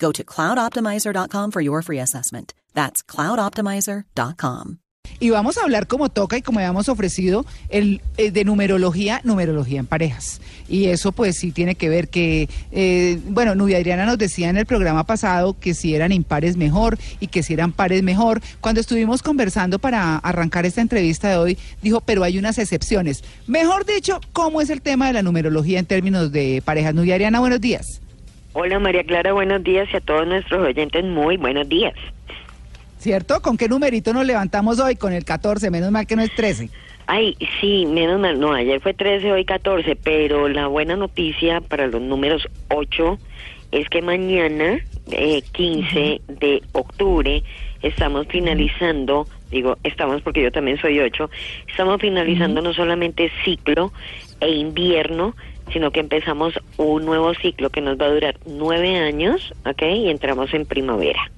Go to cloudoptimizer.com for your free assessment. That's cloudoptimizer.com. Y vamos a hablar como toca y como habíamos ofrecido el, eh, de numerología, numerología en parejas. Y eso pues sí tiene que ver que, eh, bueno, Nubia Adriana nos decía en el programa pasado que si eran impares mejor y que si eran pares mejor. Cuando estuvimos conversando para arrancar esta entrevista de hoy, dijo, pero hay unas excepciones. Mejor dicho, ¿cómo es el tema de la numerología en términos de parejas? Nubia Adriana, buenos días. Hola María Clara, buenos días y a todos nuestros oyentes muy buenos días. ¿Cierto? ¿Con qué numerito nos levantamos hoy? Con el 14, menos mal que no es 13. Ay, sí, menos mal, no, ayer fue 13, hoy 14, pero la buena noticia para los números 8 es que mañana, eh, 15 de octubre, estamos finalizando, digo, estamos porque yo también soy 8, estamos finalizando no solamente ciclo e invierno, sino que empezamos un nuevo ciclo que nos va a durar nueve años, ¿ok? Y entramos en primavera.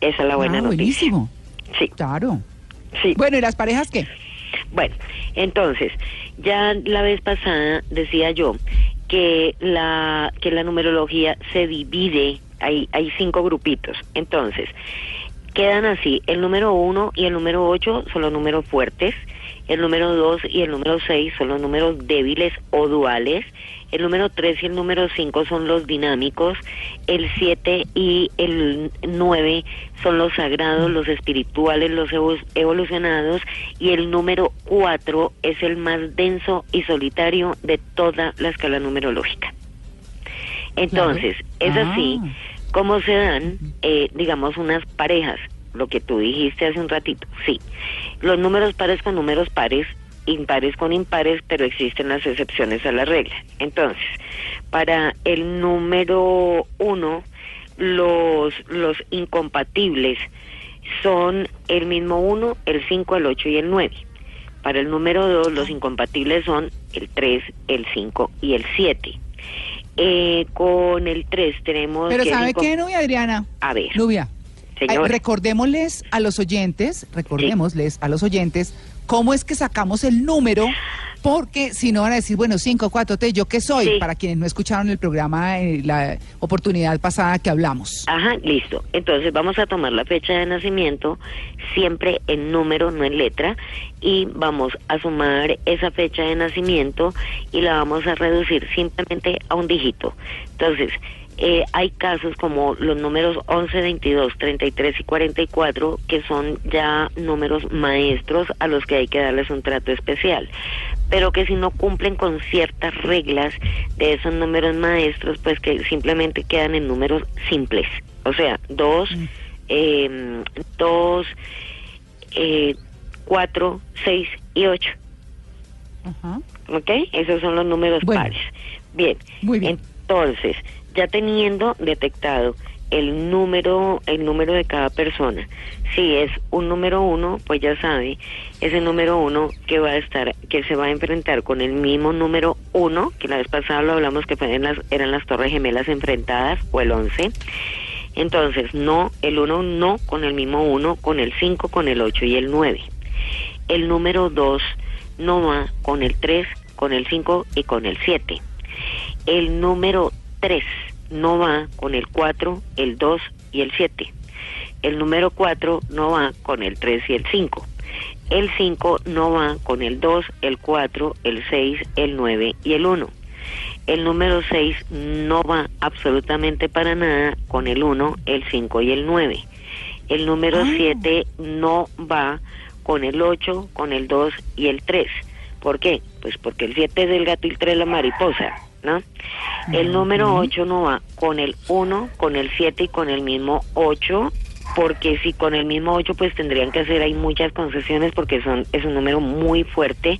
Esa es la buena ah, noticia. buenísimo. Sí, Claro. sí. Bueno, ¿y las parejas qué? Bueno, entonces, ya la vez pasada decía yo que la que la numerología se divide, hay hay cinco grupitos. Entonces, quedan así, el número uno y el número ocho son los números fuertes, el número dos y el número seis son los números débiles o duales, el número tres y el número cinco son los dinámicos, el siete y el nueve son los sagrados, los espirituales, los evo- evolucionados, y el número cuatro es el más denso y solitario de toda la escala numerológica. Entonces, es Ah. así como se dan, eh, digamos, unas parejas, lo que tú dijiste hace un ratito, sí. Los números pares con números pares, impares con impares, pero existen las excepciones a la regla. Entonces, para el número uno, los, los incompatibles son el mismo uno, el 5, el 8 y el 9. Para el número 2, los incompatibles son el 3, el 5 y el 7. Eh, con el 3 tenemos... Pero que ¿sabe qué, Nubia Adriana? A ver, Nubia, señor. recordémosles a los oyentes, recordémosles a los oyentes cómo es que sacamos el número, porque si no van a decir, bueno, 5, 4, 3, ¿yo qué soy? Sí. Para quienes no escucharon el programa, eh, la oportunidad pasada que hablamos. Ajá, listo. Entonces vamos a tomar la fecha de nacimiento siempre en número, no en letra, y vamos a sumar esa fecha de nacimiento y la vamos a reducir simplemente a un dígito. Entonces, eh, hay casos como los números 11, 22, 33 y 44 que son ya números maestros a los que hay que darles un trato especial, pero que si no cumplen con ciertas reglas de esos números maestros, pues que simplemente quedan en números simples, o sea, 2, eh, 2, 4, 6 y 8. Ajá. ¿Ok? Esos son los números Bueno. pares. Bien. Muy bien. Entonces, ya teniendo detectado el número, el número de cada persona, si es un número uno, pues ya sabe, ese número uno que va a estar, que se va a enfrentar con el mismo número uno, que la vez pasada lo hablamos que fueron las, eran las torres gemelas enfrentadas, o el 11. Entonces, no, el 1 no con el mismo 1, con el 5, con el 8 y el 9. El número 2 no va con el 3, con el 5 y con el 7. El número 3 no va con el 4, el 2 y el 7. El número 4 no va con el 3 y el 5. El 5 no va con el 2, el 4, el 6, el 9 y el 1. El número 6 no va absolutamente para nada con el 1, el 5 y el 9. El número 7 no va con el 8, con el 2 y el 3. ¿Por qué? Pues porque el 7 es el gato y el 3 la mariposa, ¿no? El número 8 no va con el 1, con el 7 y con el mismo 8, porque si con el mismo 8 pues tendrían que hacer ahí muchas concesiones porque son es un número muy fuerte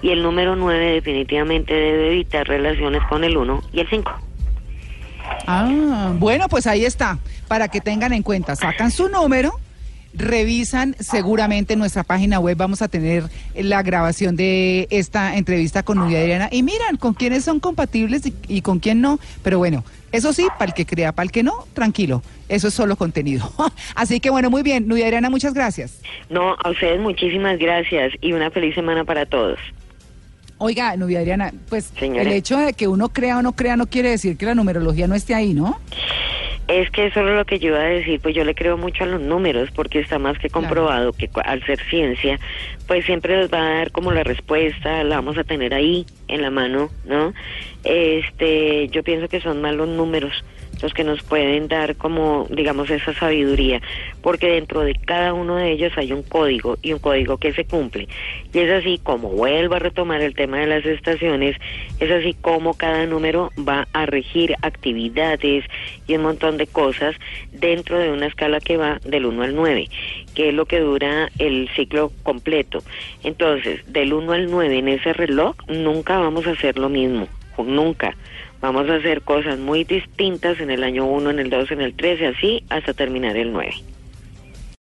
y el número 9 definitivamente debe evitar relaciones con el 1 y el 5. Ah, bueno, pues ahí está, para que tengan en cuenta, sacan su número revisan seguramente en nuestra página web vamos a tener la grabación de esta entrevista con Nubia Adriana y miran con quiénes son compatibles y, con quién no, pero bueno, eso sí, para el que crea, para el que no, tranquilo, eso es solo contenido. Así que bueno, muy bien, Nubia Adriana, muchas gracias. No, a ustedes muchísimas gracias y una feliz semana para todos. Oiga, Nubia Adriana, pues el hecho de que uno crea o no crea no quiere decir que la numerología no esté ahí, ¿no? Es que eso es lo que yo iba a decir, pues yo le creo mucho a los números porque está más que comprobado que al ser ciencia, pues siempre nos va a dar como la respuesta, la vamos a tener ahí en la mano, ¿no? Este, yo pienso que son malos números los que nos pueden dar como, digamos, esa sabiduría, porque dentro de cada uno de ellos hay un código y un código que se cumple. Y es así como vuelvo a retomar el tema de las estaciones, es así como cada número va a regir actividades y un montón de cosas dentro de una escala que va del 1 al 9, que es lo que dura el ciclo completo. Entonces, del 1 al 9 en ese reloj nunca vamos a hacer lo mismo, nunca Vamos a hacer cosas muy distintas en el año 1, en el 2, en el 3 y así hasta terminar el 9.